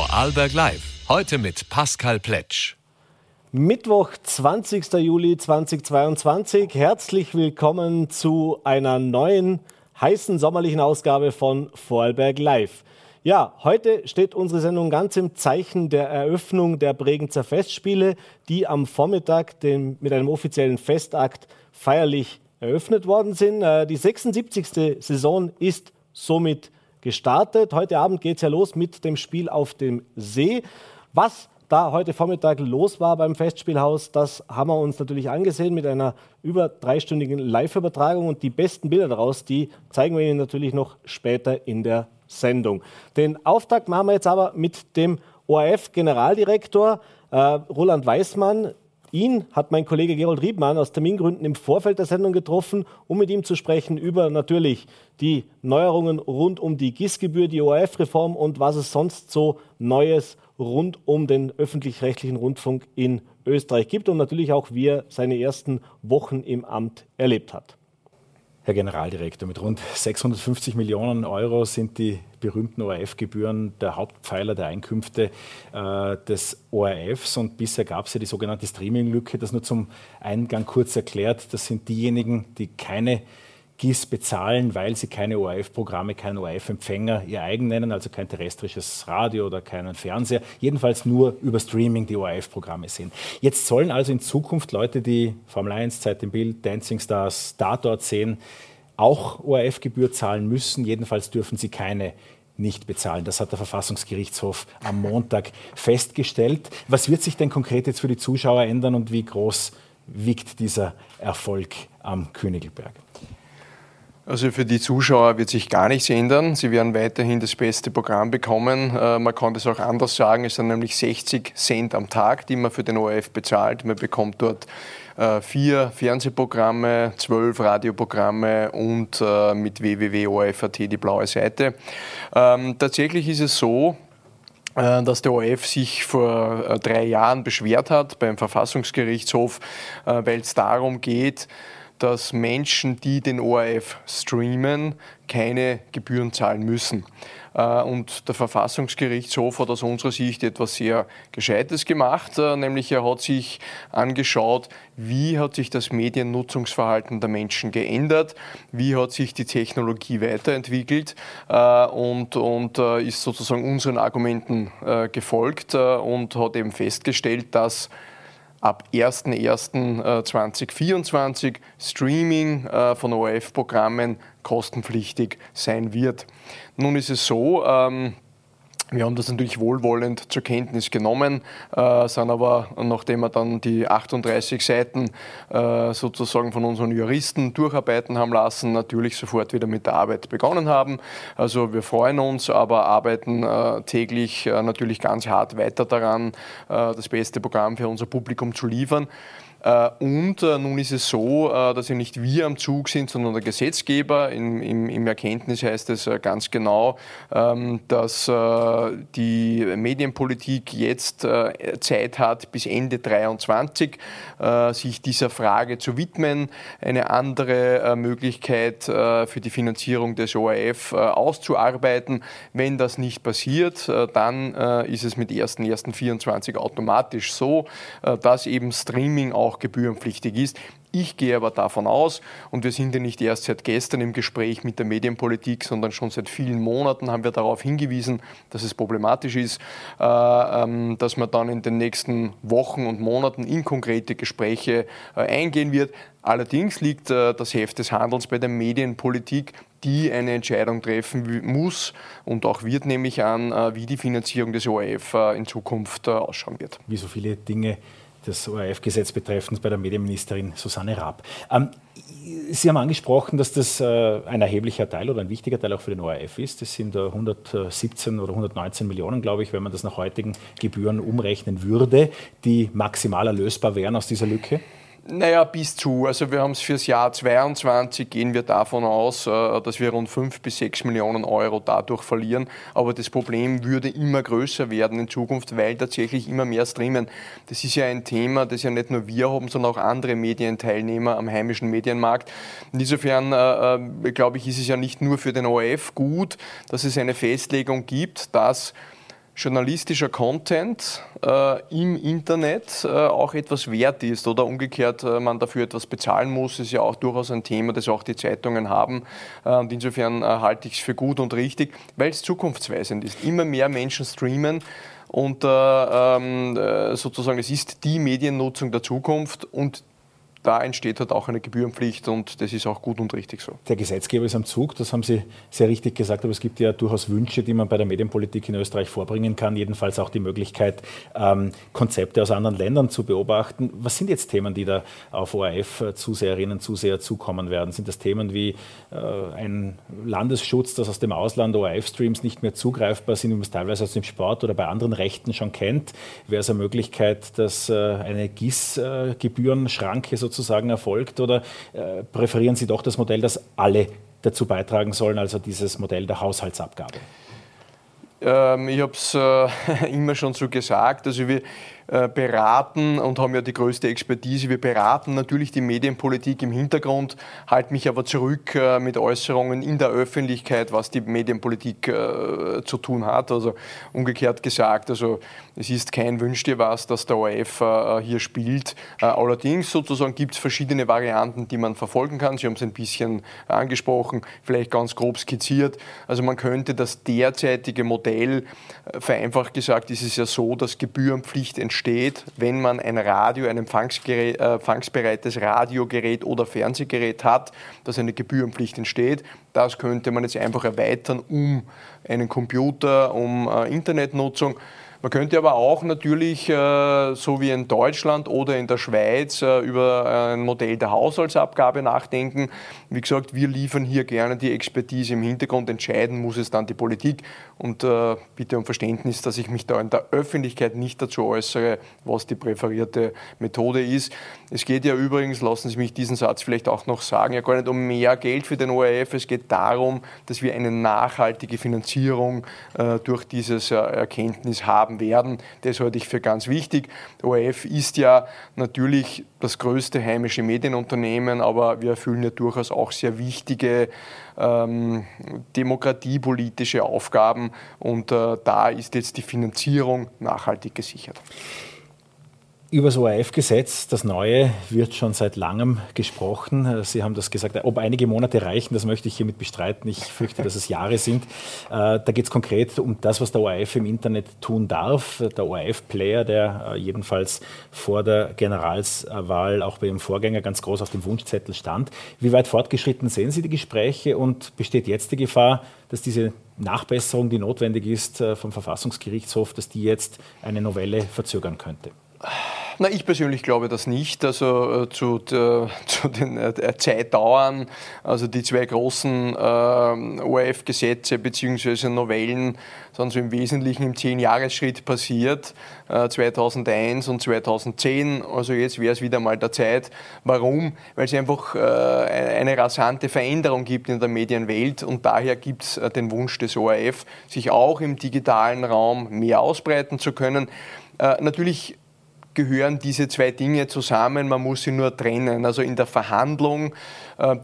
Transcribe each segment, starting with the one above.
Vorarlberg Live. Heute mit Pascal Pletsch. Mittwoch, 20. Juli 2022. Herzlich willkommen zu einer neuen heißen sommerlichen Ausgabe von Vorarlberg Live. Ja, heute steht unsere Sendung ganz im Zeichen der Eröffnung der Bregenzer Festspiele, die am Vormittag den, mit einem offiziellen Festakt feierlich eröffnet worden sind. Äh, die 76. Saison ist somit gestartet. Heute Abend geht es ja los mit dem Spiel auf dem See. Was da heute Vormittag los war beim Festspielhaus, das haben wir uns natürlich angesehen mit einer über dreistündigen Live-Übertragung und die besten Bilder daraus, die zeigen wir Ihnen natürlich noch später in der Sendung. Den Auftakt machen wir jetzt aber mit dem ORF-Generaldirektor äh, Roland Weißmann. Ihn hat mein Kollege Gerold Riebmann aus Termingründen im Vorfeld der Sendung getroffen, um mit ihm zu sprechen über natürlich die Neuerungen rund um die GIS-Gebühr, die ORF-Reform und was es sonst so Neues rund um den öffentlich-rechtlichen Rundfunk in Österreich gibt und natürlich auch, wie er seine ersten Wochen im Amt erlebt hat. Herr Generaldirektor, mit rund 650 Millionen Euro sind die berühmten ORF-Gebühren der Hauptpfeiler der Einkünfte äh, des ORFs. Und bisher gab es ja die sogenannte Streaming-Lücke. Das nur zum Eingang kurz erklärt. Das sind diejenigen, die keine GIS bezahlen, weil sie keine ORF-Programme, keinen ORF-Empfänger ihr eigen nennen, also kein terrestrisches Radio oder keinen Fernseher, jedenfalls nur über Streaming die ORF-Programme sehen. Jetzt sollen also in Zukunft Leute, die Formel 1, Zeit im Bild, Dancing Stars, Tatort sehen, auch ORF-Gebühr zahlen müssen. Jedenfalls dürfen sie keine nicht bezahlen. Das hat der Verfassungsgerichtshof am Montag festgestellt. Was wird sich denn konkret jetzt für die Zuschauer ändern und wie groß wiegt dieser Erfolg am Königelberg? Also für die Zuschauer wird sich gar nichts ändern. Sie werden weiterhin das beste Programm bekommen. Äh, man kann das auch anders sagen. Es sind nämlich 60 Cent am Tag, die man für den ORF bezahlt. Man bekommt dort äh, vier Fernsehprogramme, zwölf Radioprogramme und äh, mit www.orf.at die blaue Seite. Ähm, tatsächlich ist es so, dass der ORF sich vor drei Jahren beschwert hat beim Verfassungsgerichtshof, weil es darum geht, dass Menschen, die den ORF streamen, keine Gebühren zahlen müssen. Äh, und der Verfassungsgerichtshof hat aus unserer Sicht etwas sehr Gescheites gemacht, äh, nämlich er hat sich angeschaut, wie hat sich das Mediennutzungsverhalten der Menschen geändert, wie hat sich die Technologie weiterentwickelt äh, und, und ist sozusagen unseren Argumenten gefolgt und hat eben festgestellt, dass ab 01.01.2024 Streaming äh, von ORF-Programmen kostenpflichtig sein wird. Nun ist es so, ähm, wir haben das natürlich wohlwollend zur Kenntnis genommen, äh, sind aber, nachdem wir dann die 38 Seiten äh, sozusagen von unseren Juristen durcharbeiten haben lassen, natürlich sofort wieder mit der Arbeit begonnen haben. Also wir freuen uns, aber arbeiten äh, täglich äh, natürlich ganz hart weiter daran, äh, das beste Programm für unser Publikum zu liefern. Äh, und äh, nun ist es so, äh, dass ja nicht wir am Zug sind, sondern der Gesetzgeber. Im, im, im Erkenntnis heißt es ganz genau, ähm, dass die Medienpolitik jetzt Zeit hat, bis Ende 2023 sich dieser Frage zu widmen, eine andere Möglichkeit für die Finanzierung des ORF auszuarbeiten. Wenn das nicht passiert, dann ist es mit 1.1.24 automatisch so, dass eben Streaming auch auch gebührenpflichtig ist. Ich gehe aber davon aus, und wir sind ja nicht erst seit gestern im Gespräch mit der Medienpolitik, sondern schon seit vielen Monaten haben wir darauf hingewiesen, dass es problematisch ist, äh, ähm, dass man dann in den nächsten Wochen und Monaten in konkrete Gespräche äh, eingehen wird. Allerdings liegt äh, das Heft des Handelns bei der Medienpolitik, die eine Entscheidung treffen muss und auch wird, nämlich an, wie die Finanzierung des ORF in Zukunft ausschauen wird. Wie so viele Dinge das ORF-Gesetz betreffend bei der Medienministerin Susanne Raab. Ähm, Sie haben angesprochen, dass das äh, ein erheblicher Teil oder ein wichtiger Teil auch für den ORF ist. Das sind äh, 117 oder 119 Millionen, glaube ich, wenn man das nach heutigen Gebühren umrechnen würde, die maximal erlösbar wären aus dieser Lücke. Naja, bis zu. Also wir haben es fürs Jahr 2022, gehen wir davon aus, äh, dass wir rund 5 bis 6 Millionen Euro dadurch verlieren. Aber das Problem würde immer größer werden in Zukunft, weil tatsächlich immer mehr streamen. Das ist ja ein Thema, das ja nicht nur wir haben, sondern auch andere Medienteilnehmer am heimischen Medienmarkt. Insofern, äh, äh, glaube ich, ist es ja nicht nur für den ORF gut, dass es eine Festlegung gibt, dass journalistischer Content äh, im Internet äh, auch etwas wert ist oder umgekehrt äh, man dafür etwas bezahlen muss, ist ja auch durchaus ein Thema, das auch die Zeitungen haben. Äh, und insofern äh, halte ich es für gut und richtig, weil es zukunftsweisend ist. Immer mehr Menschen streamen und äh, ähm, sozusagen es ist die Mediennutzung der Zukunft und da entsteht halt auch eine Gebührenpflicht und das ist auch gut und richtig so. Der Gesetzgeber ist am Zug, das haben Sie sehr richtig gesagt, aber es gibt ja durchaus Wünsche, die man bei der Medienpolitik in Österreich vorbringen kann, jedenfalls auch die Möglichkeit, ähm, Konzepte aus anderen Ländern zu beobachten. Was sind jetzt Themen, die da auf ORF-Zuseherinnen, Zuseher zukommen werden? Sind das Themen wie äh, ein Landesschutz, dass aus dem Ausland ORF-Streams nicht mehr zugreifbar sind, wie man es teilweise aus dem Sport oder bei anderen Rechten schon kennt? Wäre es eine Möglichkeit, dass äh, eine GIS-Gebührenschranke sozusagen sozusagen erfolgt oder äh, präferieren Sie doch das Modell, dass alle dazu beitragen sollen, also dieses Modell der Haushaltsabgabe? Ähm, ich habe es äh, immer schon so gesagt. Also wir beraten und haben ja die größte Expertise. Wir beraten natürlich die Medienpolitik im Hintergrund, halte mich aber zurück äh, mit Äußerungen in der Öffentlichkeit, was die Medienpolitik äh, zu tun hat. Also umgekehrt gesagt, also es ist kein Wünsch dir was, dass der ORF hier spielt. Allerdings sozusagen gibt es verschiedene Varianten, die man verfolgen kann. Sie haben es ein bisschen angesprochen, vielleicht ganz grob skizziert. Also man könnte das derzeitige Modell, vereinfacht gesagt, ist es ja so, dass Gebührenpflicht entsteht entsteht, wenn man ein Radio, ein äh, empfangsbereites Radiogerät oder Fernsehgerät hat, dass eine Gebührenpflicht entsteht. Das könnte man jetzt einfach erweitern um einen Computer, um äh, Internetnutzung. Man könnte aber auch natürlich, äh, so wie in Deutschland oder in der Schweiz, äh, über ein Modell der Haushaltsabgabe nachdenken. Wie gesagt, wir liefern hier gerne die Expertise im Hintergrund, entscheiden muss es dann die Politik. Und äh, bitte um Verständnis, dass ich mich da in der Öffentlichkeit nicht dazu äußere, was die präferierte Methode ist. Es geht ja übrigens, lassen Sie mich diesen Satz vielleicht auch noch sagen, ja gar nicht um mehr Geld für den ORF. Es geht darum, dass wir eine nachhaltige Finanzierung durch dieses Erkenntnis haben haben werden. Das halte ich für ganz wichtig. Der ORF ist ja natürlich das größte heimische Medienunternehmen, aber wir erfüllen ja durchaus auch sehr wichtige ähm, demokratiepolitische Aufgaben und äh, da ist jetzt die Finanzierung nachhaltig gesichert. Über das ORF-Gesetz, das neue, wird schon seit langem gesprochen. Sie haben das gesagt, ob einige Monate reichen, das möchte ich hiermit bestreiten. Ich fürchte, dass es Jahre sind. Äh, da geht es konkret um das, was der ORF im Internet tun darf. Der ORF-Player, der äh, jedenfalls vor der Generalswahl auch bei Ihrem Vorgänger ganz groß auf dem Wunschzettel stand. Wie weit fortgeschritten sehen Sie die Gespräche und besteht jetzt die Gefahr, dass diese Nachbesserung, die notwendig ist äh, vom Verfassungsgerichtshof, dass die jetzt eine Novelle verzögern könnte? Na, ich persönlich glaube das nicht. Also äh, zu, äh, zu, den äh, Zeitdauern, also die zwei großen äh, ORF-Gesetze bzw. Novellen sind so im Wesentlichen im Zehn-Jahres-Schritt passiert, 2001 und 2010. Also jetzt wäre es wieder mal der Zeit. Warum? Weil es einfach eine rasante Veränderung gibt in der Medienwelt und daher gibt es den Wunsch des ORF, sich auch im digitalen Raum mehr ausbreiten zu können. Natürlich gehören diese zwei Dinge zusammen, man muss sie nur trennen. Also in der Verhandlung,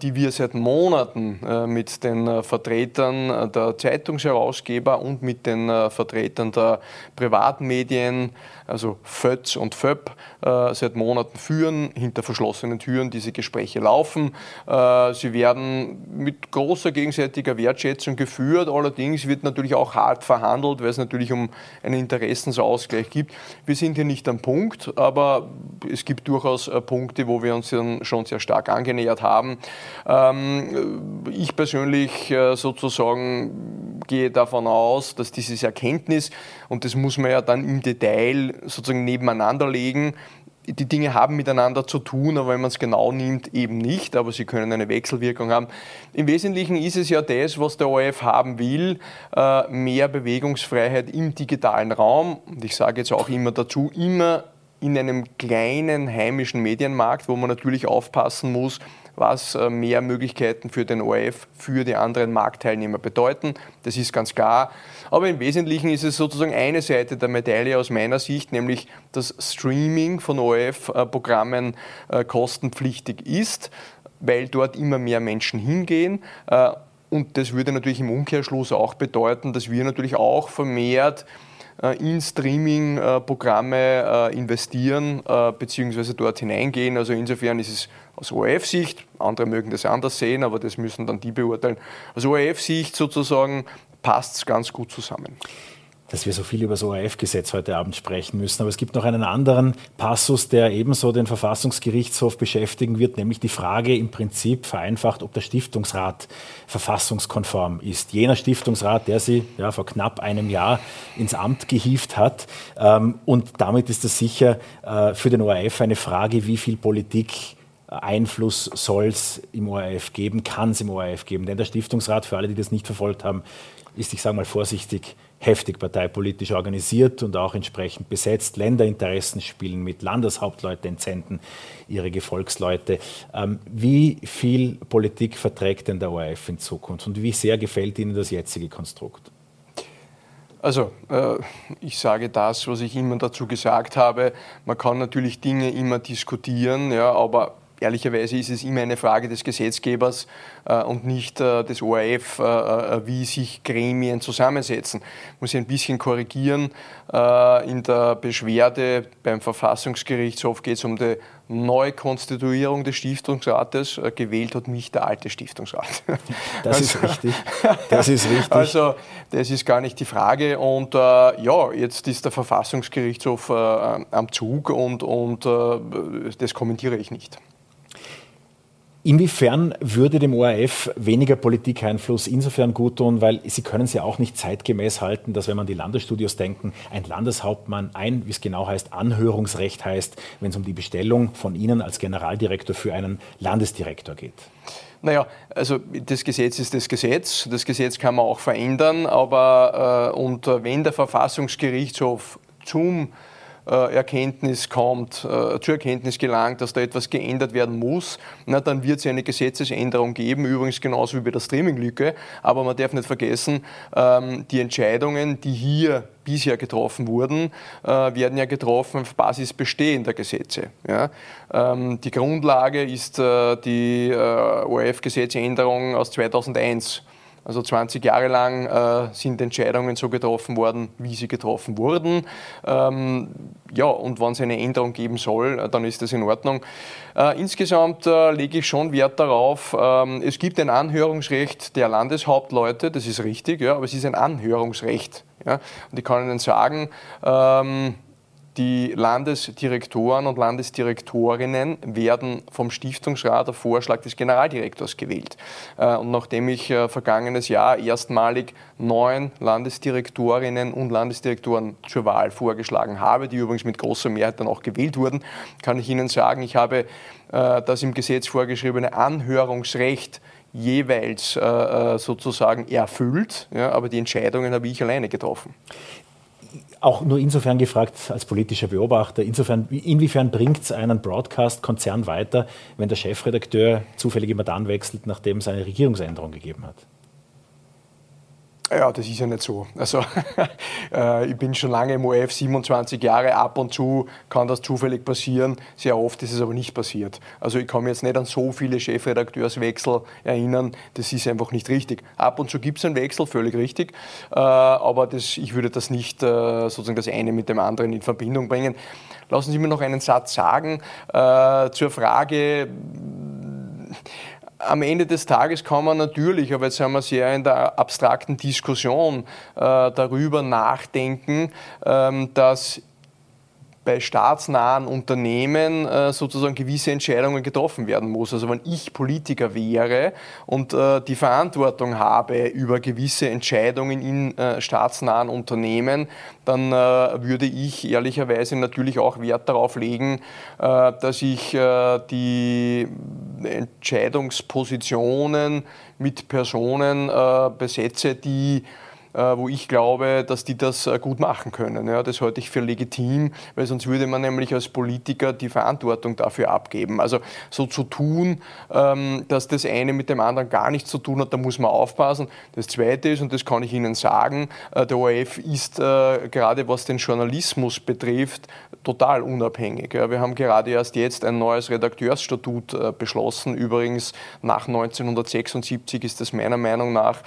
die wir seit Monaten äh, mit den äh, Vertretern der Zeitungsherausgeber und mit den Vertretern der Privatmedien, also FÖTS und FÖP, seit Monaten führen, hinter verschlossenen Türen diese Gespräche laufen. Sie werden mit großer gegenseitiger Wertschätzung geführt, allerdings wird natürlich auch hart verhandelt, weil es natürlich um einen Interessensausgleich gibt. Wir sind hier nicht am Punkt. Aber es gibt durchaus äh, Punkte, wo wir uns schon sehr stark angenähert haben. Ähm, ich persönlich äh, sozusagen gehe davon aus, dass dieses Erkenntnis, und das muss man ja dann im Detail sozusagen nebeneinander legen, die Dinge haben miteinander zu tun, aber wenn man es genau nimmt, eben nicht, aber sie können eine Wechselwirkung haben. Im Wesentlichen ist es ja das, was der ORF haben will, äh, mehr Bewegungsfreiheit im digitalen Raum. Und ich sage jetzt auch immer dazu, immer in einem kleinen heimischen Medienmarkt, wo man natürlich aufpassen muss, was äh, mehr Möglichkeiten für den ORF, für die anderen Marktteilnehmer bedeuten. Das ist ganz klar. Aber im Wesentlichen ist es sozusagen eine Seite der Medaille aus meiner Sicht, nämlich dass Streaming von ORF-Programmen äh, kostenpflichtig ist, weil dort immer mehr Menschen hingehen. Äh, und das würde natürlich im Umkehrschluss auch bedeuten, dass wir natürlich auch vermehrt in Streaming-Programme investieren bzw. dort hineingehen. Also insofern ist es aus ORF-Sicht, andere mögen das anders sehen, aber das müssen dann die beurteilen. Aus ORF-Sicht sozusagen passt es ganz gut zusammen dass wir so viel über das ORF-Gesetz heute Abend sprechen müssen. Aber es gibt noch einen anderen Passus, der ebenso den Verfassungsgerichtshof beschäftigen wird, nämlich die Frage im Prinzip vereinfacht, ob der Stiftungsrat verfassungskonform ist. Jener Stiftungsrat, der sie ja, vor knapp einem Jahr ins Amt gehievt hat. Ähm, und damit ist es sicher äh, für den ORF eine Frage, wie viel Politik Einfluss soll es im ORF geben, kann es im ORF geben. Denn der Stiftungsrat, für alle, die das nicht verfolgt haben, ist, ich sage mal vorsichtig, heftig parteipolitisch organisiert und auch entsprechend besetzt. Länderinteressen spielen mit, Landeshauptleute entsenden ihre Gefolgsleute. Ähm, wie viel Politik verträgt denn der ORF in Zukunft und wie sehr gefällt Ihnen das jetzige Konstrukt? Also, äh, ich sage das, was ich immer dazu gesagt habe. Man kann natürlich Dinge immer diskutieren, ja, aber ehrlicherweise ist es immer eine Frage des Gesetzgebers äh, und nicht äh, des ORF, äh, äh, wie sich Gremien zusammensetzen. Muss ich ein bisschen korrigieren. Äh, in der Beschwerde beim Verfassungsgerichtshof geht es um die Neukonstituierung des Stiftungsrates. Äh, gewählt hat mich der alte Stiftungsrat. Das also, ist richtig. Das ist richtig. Also, das ist gar nicht die Frage. Und ja, jetzt ist der Verfassungsgerichtshof am Zug und, und das kommentiere ich nicht. Inwiefern würde dem ORF weniger Politikeinfluss insofern gut tun, weil Sie können es ja auch nicht zeitgemäß halten, dass wenn man die Landesstudios denken, ein Landeshauptmann ein, wie es genau heißt, Anhörungsrecht heißt, wenn es um die Bestellung von Ihnen als Generaldirektor für einen Landesdirektor geht. Naja, also das Gesetz ist das Gesetz. Das Gesetz kann man auch verändern, aber äh, und wenn der Verfassungsgerichtshof zum äh, Erkenntnis kommt, äh, zur Erkenntnis gelangt, dass da etwas geändert werden muss, na, dann wird es eine Gesetzesänderung geben, übrigens genauso wie bei der Streaming-Lücke. Aber man darf nicht vergessen, ähm, die Entscheidungen, die hier bisher getroffen wurden, äh, werden ja getroffen auf Basis bestehender Gesetze. Ähm, die Grundlage ist die ORF-Gesetzänderung aus 2001. Also 20 Jahre lang äh, sind Entscheidungen so getroffen worden, wie sie getroffen wurden. Ähm, ja, und wenn es eine Änderung geben soll, äh, dann ist das in Ordnung. Äh, insgesamt äh, lege ich schon Wert darauf, ähm, es gibt ein Anhörungsrecht der Landeshauptleute, das ist richtig, ja, aber es ist ein Anhörungsrecht. Ja. Und ich kann Ihnen sagen, ähm, die Landesdirektoren und Landesdirektorinnen werden vom Stiftungsrat auf Vorschlag des Generaldirektors gewählt. Äh, und nachdem ich äh, vergangenes Jahr erstmalig neun Landesdirektorinnen und Landesdirektoren zur Wahl vorgeschlagen habe, die übrigens mit großer Mehrheit dann auch gewählt wurden, kann ich Ihnen sagen, ich habe äh, das im Gesetz vorgeschriebene Anhörungsrecht jeweils sozusagen erfüllt, aber die Entscheidungen habe ich alleine getroffen auch nur insofern gefragt als politischer Beobachter, insofern, inwiefern bringt es einen Broadcast-Konzern weiter, wenn der Chefredakteur zufällig immer dann wechselt, nachdem es eine Regierungsänderung gegeben hat? Ja, das ist ja nicht so. Also äh, ich bin schon lange im OF, 27 Jahre, ab und zu kann das zufällig passieren, sehr oft ist es aber nicht passiert. Also ich kann mich jetzt nicht an so viele Chefredakteurswechsel erinnern, das ist einfach nicht richtig. Ab und zu gibt es einen Wechsel, völlig richtig, äh, aber das, ich würde das nicht äh, sozusagen das eine mit dem anderen in Verbindung bringen. Lassen Sie mir noch einen Satz sagen äh, zur Frage, am Ende des Tages kann man natürlich, aber jetzt sind wir sehr in der abstrakten Diskussion, äh, darüber nachdenken, ähm, dass bei staatsnahen Unternehmen äh, sozusagen gewisse Entscheidungen getroffen werden muss. Also wenn ich Politiker wäre und äh, die Verantwortung habe über gewisse Entscheidungen in äh, staatsnahen Unternehmen, dann äh, würde ich ehrlicherweise natürlich auch Wert darauf legen, äh, dass ich äh, die Entscheidungspositionen mit Personen besetze, die wo ich glaube, dass die das äh, gut machen können. Das halte ich für legitim, weil sonst würde man nämlich als Politiker die Verantwortung dafür abgeben. Also so zu tun, ähm, dass das eine mit dem anderen gar nichts zu tun hat, da muss man aufpassen. Das Zweite ist, und das kann ich Ihnen sagen, äh, der ORF ist gerade was den Journalismus betrifft, total unabhängig. Wir haben gerade erst jetzt ein neues Redakteursstatut beschlossen. Übrigens nach 1976 ist das meiner Meinung nach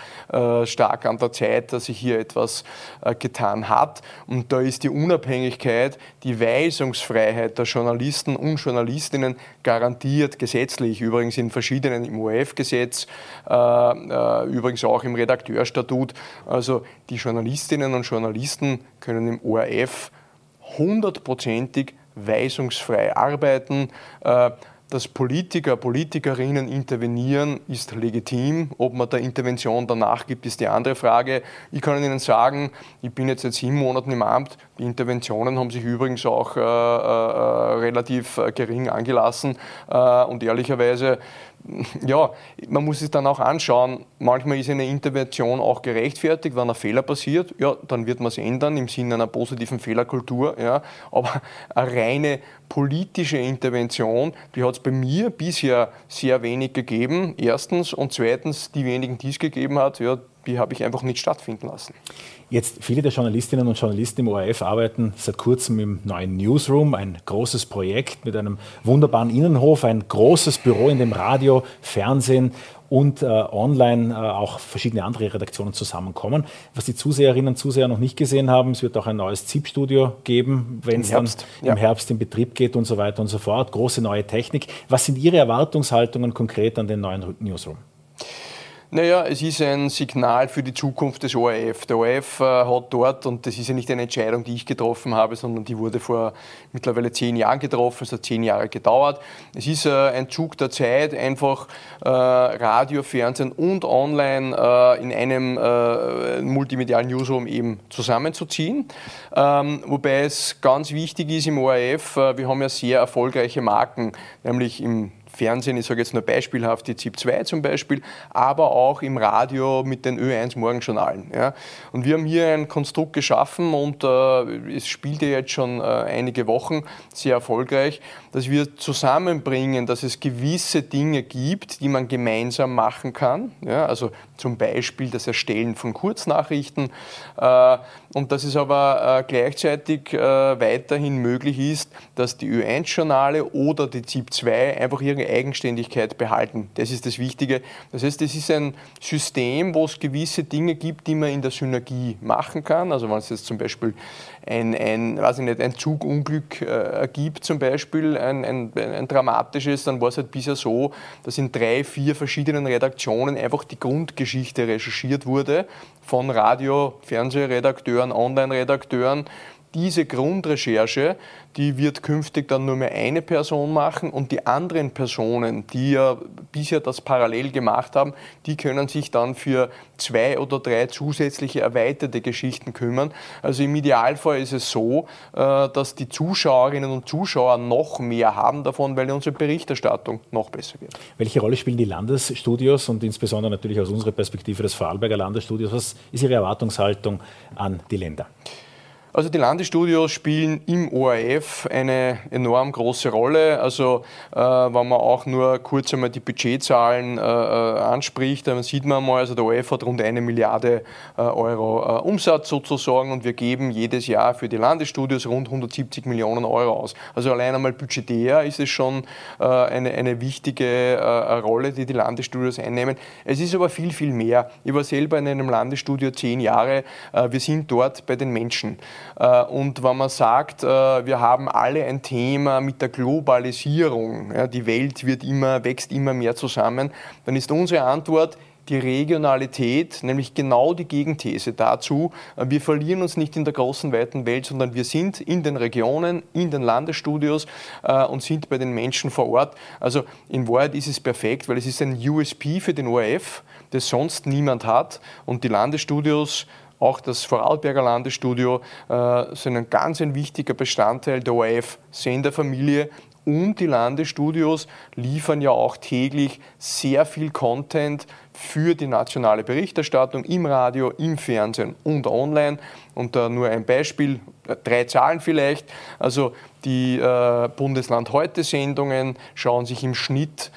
stark an der Zeit, dass sich hier etwas äh, getan hat. Und da ist die Unabhängigkeit, die Weisungsfreiheit der Journalisten und Journalistinnen garantiert gesetzlich, übrigens in verschiedenen im ORF-Gesetz, äh, äh, übrigens auch im Redakteurstatut. Also die Journalistinnen und Journalisten können im ORF hundertprozentig weisungsfrei arbeiten. Dass Politiker, Politikerinnen intervenieren, ist legitim. Ob man der Intervention danach gibt, ist die andere Frage. Ich kann Ihnen sagen, ich bin jetzt seit sieben Monaten im Amt. Die Interventionen haben sich übrigens auch äh, äh, relativ äh, gering angelassen. Äh, und ehrlicherweise ja, man muss es dann auch anschauen. Manchmal ist eine Intervention auch gerechtfertigt, wenn ein Fehler passiert, ja, dann wird man es ändern im Sinne einer positiven Fehlerkultur. Ja. Aber eine reine politische Intervention, die hat es bei mir bisher sehr wenig gegeben. Erstens und zweitens, die wenigen, die es gegeben hat, ja, die habe ich einfach nicht stattfinden lassen. Jetzt, viele der Journalistinnen und Journalisten im ORF arbeiten seit kurzem im neuen Newsroom, ein großes Projekt mit einem wunderbaren Innenhof, ein großes Büro, in dem Radio, Fernsehen und äh, online äh, auch verschiedene andere Redaktionen zusammenkommen. Was die Zuseherinnen und Zuseher noch nicht gesehen haben, es wird auch ein neues ZIP-Studio geben, wenn es dann ja. im Herbst in Betrieb geht und so weiter und so fort. Große neue Technik. Was sind Ihre Erwartungshaltungen konkret an den neuen Newsroom? Naja, es ist ein Signal für die Zukunft des ORF. Der ORF äh, hat dort, und das ist ja nicht eine Entscheidung, die ich getroffen habe, sondern die wurde vor mittlerweile zehn Jahren getroffen, es hat zehn Jahre gedauert. Es ist äh, ein Zug der Zeit, einfach äh, Radio, Fernsehen und Online äh, in einem äh, multimedialen Newsroom eben zusammenzuziehen. Ähm, wobei es ganz wichtig ist im ORF, äh, wir haben ja sehr erfolgreiche Marken, nämlich im Fernsehen, ich sage jetzt nur beispielhaft die ZIP 2 zum Beispiel, aber auch im Radio mit den Ö1 Morgenjournalen. Ja. Und wir haben hier ein Konstrukt geschaffen und äh, es spielt ja jetzt schon äh, einige Wochen sehr erfolgreich, dass wir zusammenbringen, dass es gewisse Dinge gibt, die man gemeinsam machen kann. Ja. Also zum Beispiel das Erstellen von Kurznachrichten äh, und dass es aber äh, gleichzeitig äh, weiterhin möglich ist, dass die Ö1-Journale oder die ZIP 2 einfach ihre Eigenständigkeit behalten. Das ist das Wichtige. Das heißt, es ist ein System, wo es gewisse Dinge gibt, die man in der Synergie machen kann. Also wenn es jetzt zum Beispiel ein, ein, weiß ich nicht, ein Zugunglück äh, gibt, zum Beispiel ein, ein, ein, dramatisches, dann war es halt bisher so, dass in drei, vier verschiedenen Redaktionen einfach die Grundgeschichte recherchiert wurde von Radio, Fernsehredakteuren, Online-Redakteuren diese Grundrecherche, die wird künftig dann nur mehr eine Person machen und die anderen Personen, die ja bisher das parallel gemacht haben, die können sich dann für zwei oder drei zusätzliche erweiterte Geschichten kümmern. Also im Idealfall ist es so, äh, dass die Zuschauerinnen und Zuschauer noch mehr haben davon, weil unsere Berichterstattung noch besser wird. Welche Rolle spielen die Landesstudios und insbesondere natürlich aus unserer Perspektive das Vorarlberger Landesstudios? Was ist Ihre Erwartungshaltung an die Länder? Also die Landesstudios spielen im ORF eine enorm große Rolle. Also äh, wenn man auch nur kurz einmal die Budgetzahlen äh, äh anspricht, dann sieht man mal, also der ORF hat rund eine Milliarde äh, Euro äh, Umsatz sozusagen und wir geben jedes Jahr für die Landesstudios rund 170 Millionen Euro aus. Also allein einmal budgetär ist es schon äh, eine, eine wichtige Rolle, die die Landesstudios einnehmen. Es ist aber viel, viel mehr. Ich war selber in einem Landesstudio zehn Jahre. wir sind dort bei den Menschen. Äh, und wenn man sagt, äh, wir haben alle ein Thema mit der Globalisierung, die Welt wird immer, wächst immer mehr zusammen, dann ist unsere Antwort, die Regionalität, nämlich genau die Gegenthese dazu. Äh, wir verlieren uns nicht in der großen, weiten Welt, sondern wir sind in den Regionen, in den Landesstudios und sind bei den Menschen vor Ort. Also in Wahrheit ist es perfekt, weil es ist ein USP für den ORF, das sonst niemand hat. Und die Landesstudios auch das Vorarlberger Landesstudio äh, sind ein ganz ein wichtiger Bestandteil der ORF-Senderfamilie. Und die Landesstudios liefern ja auch täglich sehr viel Content für die nationale Berichterstattung im Radio, im Fernsehen und online. Und da nur ein Beispiel, äh, drei Zahlen vielleicht. Also die äh, Bundesland heute Sendungen schauen sich im Schnitt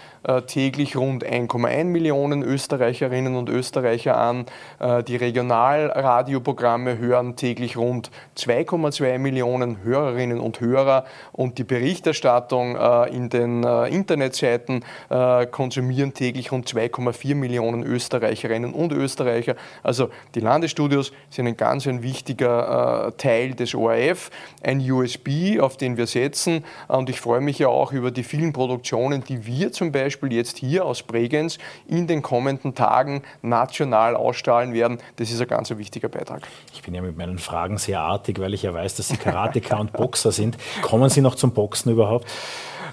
täglich rund 1,1 Millionen Österreicherinnen und Österreicher an. Äh, die Regionalradioprogramme hören täglich rund 2,2 Millionen Hörerinnen und Hörer und die Berichterstattung äh, in den Internetseiten konsumieren täglich rund 2,4 Millionen Österreicherinnen und Österreicher. Also die Landesstudios sind ein ganz ein wichtiger äh, Teil des ORF, ein USB, auf den wir setzen. Und ich freue mich ja auch über die vielen Produktionen, die wir zum Beispiel jetzt hier aus Bregenz in den kommenden Tagen national ausstrahlen werden. Das ist ein ganz wichtiger Beitrag. Ich bin ja mit meinen Fragen sehr artig, weil ich ja weiß, dass Sie Karateka und Boxer sind. Kommen Sie noch zum Boxen überhaupt?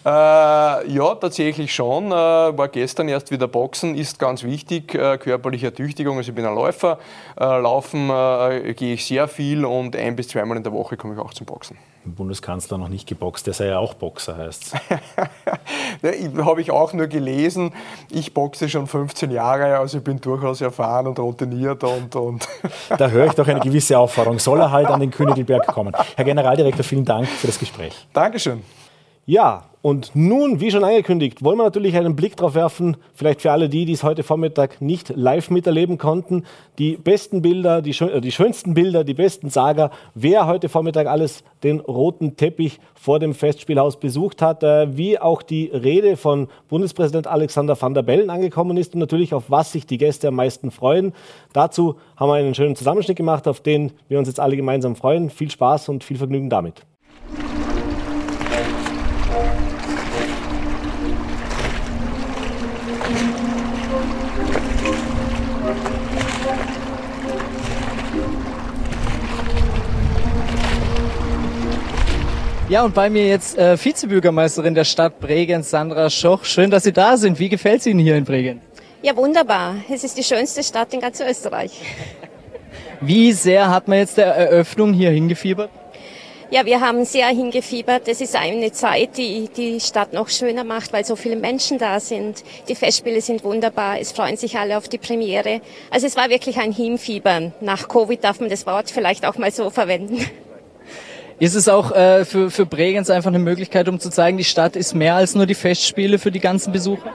Äh, ja, tatsächlich schon. Äh, war gestern erst wieder Boxen, ist ganz wichtig, äh, körperliche Ertüchtigung. Also ich bin ein Läufer. Äh, laufen äh, gehe ich sehr viel und ein bis zweimal in der Woche komme ich auch zum Boxen. Bundeskanzler noch nicht geboxt, der sei ja auch Boxer, heißt es. Habe ich auch nur gelesen. Ich boxe schon 15 Jahre, also ich bin durchaus erfahren und routiniert. Und, und da höre ich doch eine gewisse Aufforderung. Soll er halt an den Königelberg kommen. Herr Generaldirektor, vielen Dank für das Gespräch. Dankeschön. Ja, und nun, wie schon angekündigt, wollen wir natürlich einen Blick darauf werfen, vielleicht für alle die, die es heute Vormittag nicht live miterleben konnten, die besten Bilder, die, äh, die schönsten Bilder, die besten Sager, wer heute Vormittag alles den roten Teppich vor dem Festspielhaus besucht hat, äh, wie auch die Rede von Bundespräsident Alexander van der Bellen angekommen ist und natürlich auf was sich die Gäste am meisten freuen. Dazu haben wir einen schönen Zusammenschnitt gemacht, auf den wir uns jetzt alle gemeinsam freuen. Viel Spaß und viel Vergnügen damit. Ja, und bei mir jetzt äh, Vizebürgermeisterin der Stadt Bregenz, Sandra Schoch. Schön, dass Sie da sind. Wie gefällt es Ihnen hier in Bregenz? Ja, wunderbar. Es ist die schönste Stadt in ganz Österreich. Wie sehr hat man jetzt der Eröffnung hier hingefiebert? Ja, wir haben sehr hingefiebert. Es ist eine Zeit, die die Stadt noch schöner macht, weil so viele Menschen da sind. Die Festspiele sind wunderbar. Es freuen sich alle auf die Premiere. Also es war wirklich ein Hinfiebern. Nach Covid darf man das Wort vielleicht auch mal so verwenden. Ist es auch äh, für, für Bregenz einfach eine Möglichkeit, um zu zeigen, die Stadt ist mehr als nur die Festspiele für die ganzen Besucher?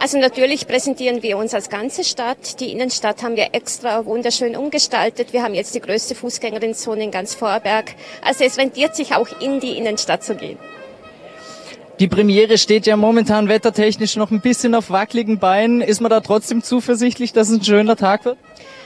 Also natürlich präsentieren wir uns als ganze Stadt. Die Innenstadt haben wir extra wunderschön umgestaltet. Wir haben jetzt die größte Fußgängerinzone in ganz Vorberg. Also es rentiert sich auch in die Innenstadt zu gehen. Die Premiere steht ja momentan wettertechnisch noch ein bisschen auf wackeligen Beinen. Ist man da trotzdem zuversichtlich, dass es ein schöner Tag wird?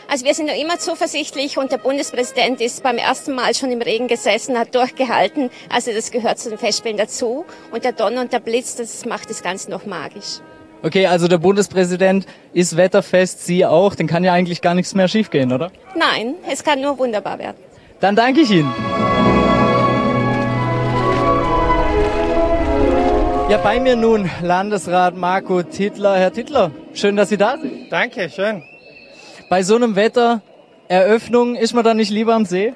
Also wir sind ja immer zuversichtlich und der Bundespräsident ist beim ersten Mal schon im Regen gesessen, hat durchgehalten. Also das gehört zu den Festspielen dazu. Und der Donner und der Blitz, das macht das Ganze noch magisch. Okay, also der Bundespräsident ist wetterfest, Sie auch. Dann kann ja eigentlich gar nichts mehr schiefgehen, oder? Nein, es kann nur wunderbar werden. Dann danke ich Ihnen. Ja, bei mir nun Landesrat Marco Tittler. Herr Tittler, schön, dass Sie da sind. Danke, schön bei so einem Wetter, Eröffnung, ist man da nicht lieber am See?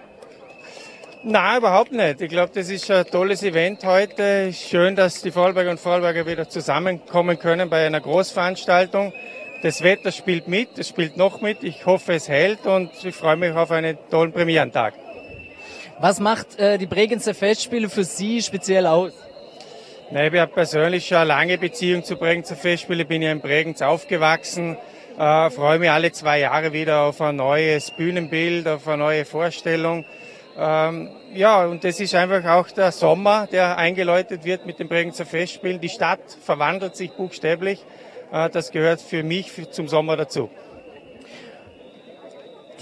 Nein, überhaupt nicht. Ich glaube, das ist ein tolles Event heute. Schön, dass die Vorarlberger und Vorarlberger wieder zusammenkommen können bei einer Großveranstaltung. Das Wetter spielt mit, es spielt noch mit. Ich hoffe, es hält und ich freue mich auf einen tollen Premierentag. Was macht äh, die Bregenzer Festspiele für Sie speziell aus? Na, ich habe persönlich schon eine lange Beziehung zu Bregenzer Festspiele, bin ja in Bregenz aufgewachsen, äh, freue mich alle zwei Jahre wieder auf ein neues Bühnenbild, auf eine neue Vorstellung. Ähm, ja, und das ist einfach auch der Sommer, der eingeläutet wird mit dem Bregenzer Festspielen. Die Stadt verwandelt sich buchstäblich. Äh, das gehört für mich zum Sommer dazu.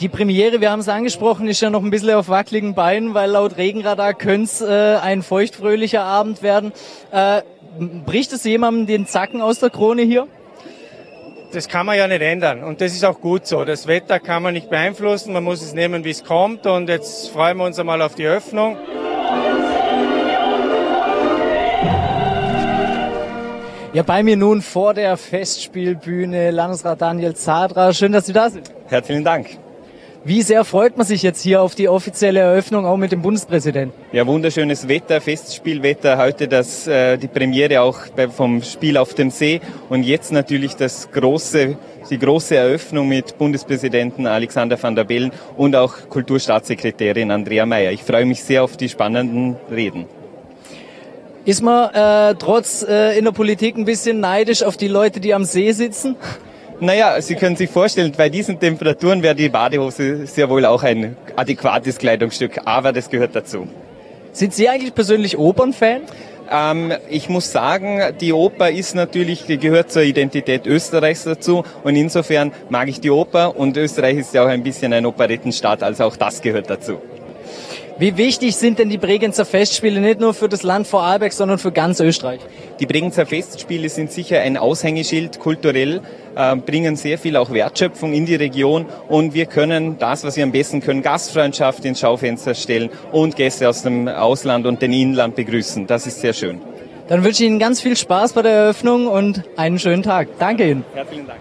Die Premiere, wir haben es angesprochen, ist ja noch ein bisschen auf wackeligen Beinen, weil laut Regenradar könnte es äh, ein feuchtfröhlicher Abend werden. Äh, bricht es jemandem den Zacken aus der Krone hier? das kann man ja nicht ändern. Und das ist auch gut so. Das Wetter kann man nicht beeinflussen. Man muss es nehmen, wie es kommt. Und jetzt freuen wir uns einmal auf die Öffnung. Ja, bei mir nun vor der Festspielbühne Landesrat Daniel Zadra. Schön, dass Sie da sind. Herzlichen Dank. Wie sehr freut man sich jetzt hier auf die offizielle Eröffnung auch mit dem Bundespräsidenten? Ja, wunderschönes Wetter, Festspielwetter. Heute das, äh, die Premiere auch bei, vom Spiel auf dem See und jetzt natürlich das große, die große Eröffnung mit Bundespräsidenten Alexander van der Bellen und auch Kulturstaatssekretärin Andrea Mayer. Ich freue mich sehr auf die spannenden Reden. Ist man äh, trotz äh, in der Politik ein bisschen neidisch auf die Leute, die am See sitzen? Naja, Sie können sich vorstellen, bei diesen Temperaturen wäre die Badehose sehr wohl auch ein adäquates Kleidungsstück, aber das gehört dazu. Sind Sie eigentlich persönlich Opernfan? Ähm, ich muss sagen, die Oper ist natürlich, die gehört zur Identität Österreichs dazu und insofern mag ich die Oper und Österreich ist ja auch ein bisschen ein Operettenstaat, also auch das gehört dazu. Wie wichtig sind denn die Bregenzer Festspiele nicht nur für das Land Vorarlberg, sondern für ganz Österreich? Die Bregenzer Festspiele sind sicher ein Aushängeschild kulturell, äh, bringen sehr viel auch Wertschöpfung in die Region und wir können das, was wir am besten können, Gastfreundschaft ins Schaufenster stellen und Gäste aus dem Ausland und dem Inland begrüßen. Das ist sehr schön. Dann wünsche ich Ihnen ganz viel Spaß bei der Eröffnung und einen schönen Tag. Danke Ihnen. Herzlichen Dank.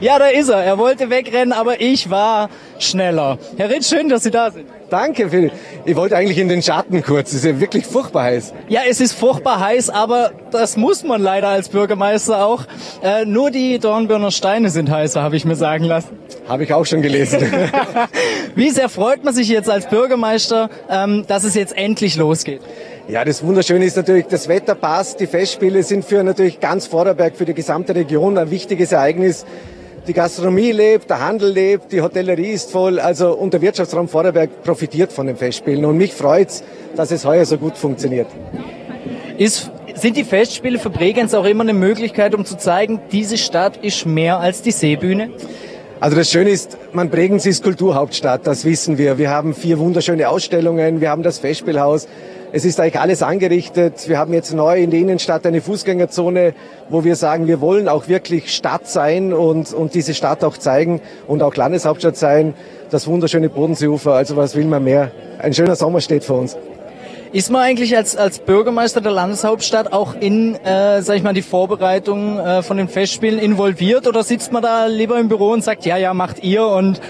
Ja, da ist er. Er wollte wegrennen, aber ich war schneller. Herr Ritz, schön, dass Sie da sind. Danke, Phil. Ich wollte eigentlich in den Schatten kurz. Es ist ja wirklich furchtbar heiß. Ja, es ist furchtbar heiß, aber das muss man leider als Bürgermeister auch. Äh, nur die Dornbirner Steine sind heißer, habe ich mir sagen lassen. Habe ich auch schon gelesen. Wie sehr freut man sich jetzt als Bürgermeister, ähm, dass es jetzt endlich losgeht? Ja, das Wunderschöne ist natürlich, das Wetter passt. Die Festspiele sind für natürlich ganz Vorarlberg, für die gesamte Region ein wichtiges Ereignis. Die Gastronomie lebt, der Handel lebt, die Hotellerie ist voll. Also und der Wirtschaftsraum Vorarlberg profitiert von den Festspielen. Und mich freut's, dass es heuer so gut funktioniert. Ist, sind die Festspiele für Bregenz auch immer eine Möglichkeit, um zu zeigen, diese Stadt ist mehr als die Seebühne? Also das Schöne ist, man Bregenz ist Kulturhauptstadt, das wissen wir. Wir haben vier wunderschöne Ausstellungen, wir haben das Festspielhaus. Es ist eigentlich alles angerichtet. Wir haben jetzt neu in der Innenstadt eine Fußgängerzone, wo wir sagen, wir wollen auch wirklich Stadt sein und, und diese Stadt auch zeigen und auch Landeshauptstadt sein. Das wunderschöne Bodenseeufer, also was will man mehr? Ein schöner Sommer steht vor uns. Ist man eigentlich als, als Bürgermeister der Landeshauptstadt auch in, äh, sag ich mal, die Vorbereitung äh, von den Festspielen involviert oder sitzt man da lieber im Büro und sagt, ja, ja, macht ihr und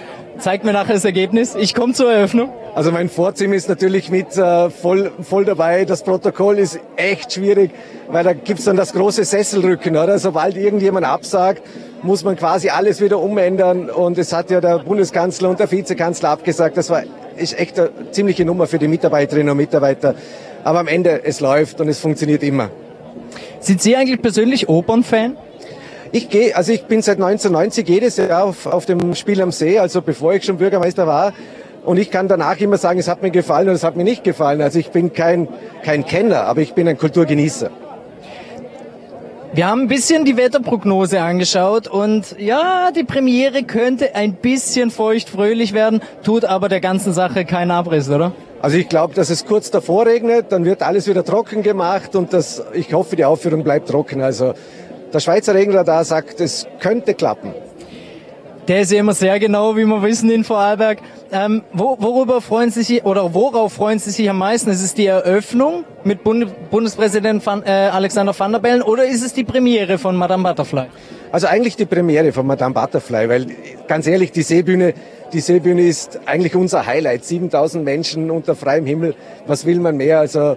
zeigt mir nachher das Ergebnis? Ich komme zur Eröffnung. Also mein Vorzimmer ist natürlich mit äh, voll, voll dabei. Das Protokoll ist echt schwierig, weil da gibt's dann das große Sesselrücken. Oder? Sobald irgendjemand absagt, muss man quasi alles wieder umändern. Und es hat ja der Bundeskanzler und der Vizekanzler abgesagt. Das war ist echt eine ziemliche Nummer für die Mitarbeiterinnen und Mitarbeiter. Aber am Ende, es läuft und es funktioniert immer. Sind Sie eigentlich persönlich Opernfan? Ich gehe, also ich bin seit 1990 jedes Jahr auf, auf dem Spiel am See, also bevor ich schon Bürgermeister war. Und ich kann danach immer sagen, es hat mir gefallen oder es hat mir nicht gefallen. Also ich bin kein, kein Kenner, aber ich bin ein Kulturgenießer. Wir haben ein bisschen die Wetterprognose angeschaut und ja, die Premiere könnte ein bisschen feucht-fröhlich werden, tut aber der ganzen Sache keinen Abriss, oder? Also ich glaube, dass es kurz davor regnet, dann wird alles wieder trocken gemacht und das, ich hoffe, die Aufführung bleibt trocken. Also der Schweizer Regenradar sagt, es könnte klappen. Der ist ja immer sehr genau, wie wir wissen in Vorarlberg. Ähm, wo, worüber freuen Sie sich oder worauf freuen Sie sich am meisten? Ist es die Eröffnung mit Bund Bundespräsident Van, äh, Alexander Van der Bellen oder ist es die Premiere von Madame Butterfly? Also eigentlich die Premiere von Madame Butterfly, weil ganz ehrlich, die Seebühne, die Seebühne ist eigentlich unser Highlight. 7000 Menschen unter freiem Himmel. Was will man mehr? Also